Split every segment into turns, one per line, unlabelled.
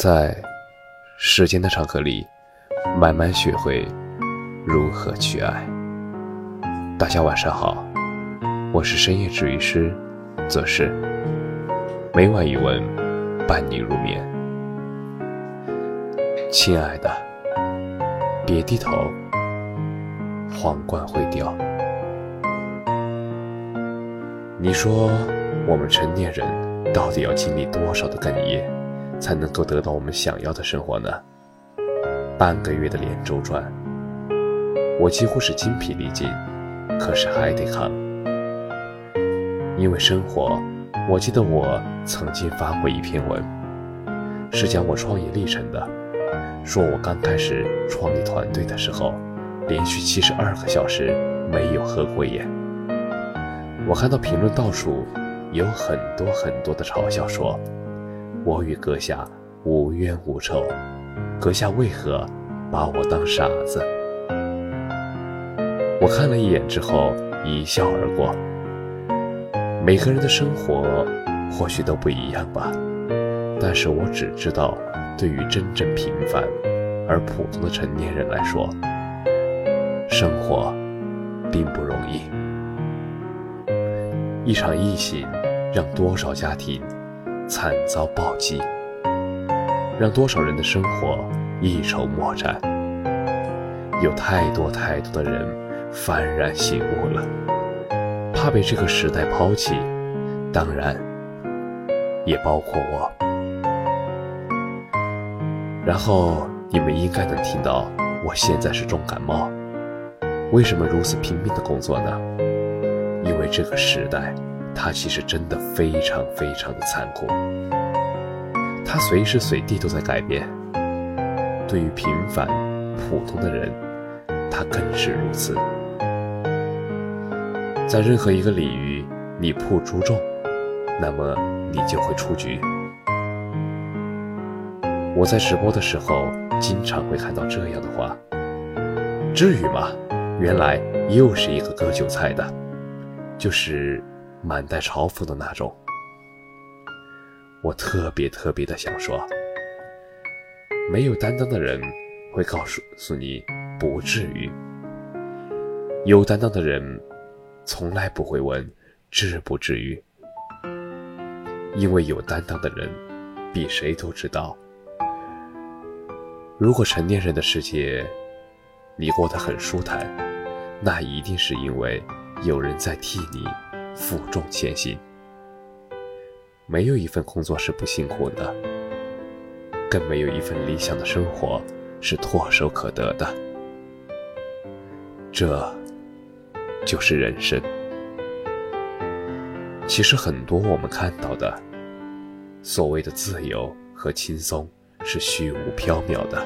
在时间的长河里，慢慢学会如何去爱。大家晚上好，我是深夜治愈师则是每晚一问，伴你入眠。亲爱的，别低头，皇冠会掉。你说，我们成年人到底要经历多少的哽咽，才能够得到我们想要的生活呢？半个月的连轴转，我几乎是筋疲力尽，可是还得扛。因为生活，我记得我曾经发过一篇文，是讲我创业历程的，说我刚开始创立团队的时候，连续七十二个小时没有合过眼。我看到评论到处有很多很多的嘲笑，说我与阁下无冤无仇，阁下为何把我当傻子？我看了一眼之后一笑而过。每个人的生活或许都不一样吧，但是我只知道，对于真正平凡而普通的成年人来说，生活并不容易。一场疫情让多少家庭惨遭暴击，让多少人的生活一筹莫展。有太多太多的人幡然醒悟了，怕被这个时代抛弃，当然也包括我。然后你们应该能听到，我现在是重感冒，为什么如此拼命的工作呢？因为这个时代，它其实真的非常非常的残酷，它随时随地都在改变。对于平凡普通的人，它更是如此。在任何一个领域，你不出众，那么你就会出局。我在直播的时候，经常会看到这样的话：“至于吗？原来又是一个割韭菜的。”就是满带嘲讽的那种。我特别特别的想说，没有担当的人会告诉诉你不至于，有担当的人从来不会问至不至于，因为有担当的人比谁都知道，如果成年人的世界你过得很舒坦，那一定是因为。有人在替你负重前行，没有一份工作是不辛苦的，更没有一份理想的生活是唾手可得的。这，就是人生。其实很多我们看到的所谓的自由和轻松是虚无缥缈的，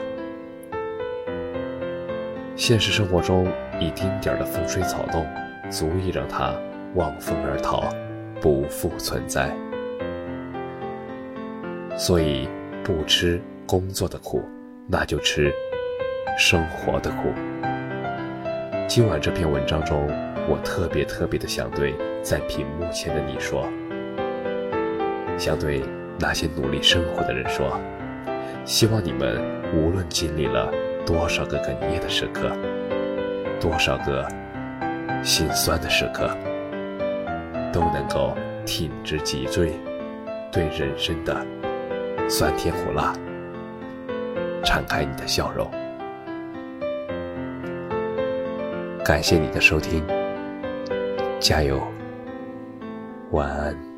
现实生活中一丁点儿的风吹草动。足以让他望风而逃，不复存在。所以，不吃工作的苦，那就吃生活的苦。今晚这篇文章中，我特别特别的想对在屏幕前的你说，想对那些努力生活的人说，希望你们无论经历了多少个哽咽的时刻，多少个。心酸的时刻，都能够挺直脊椎，对人生的酸甜苦辣，敞开你的笑容。感谢你的收听，加油，晚安。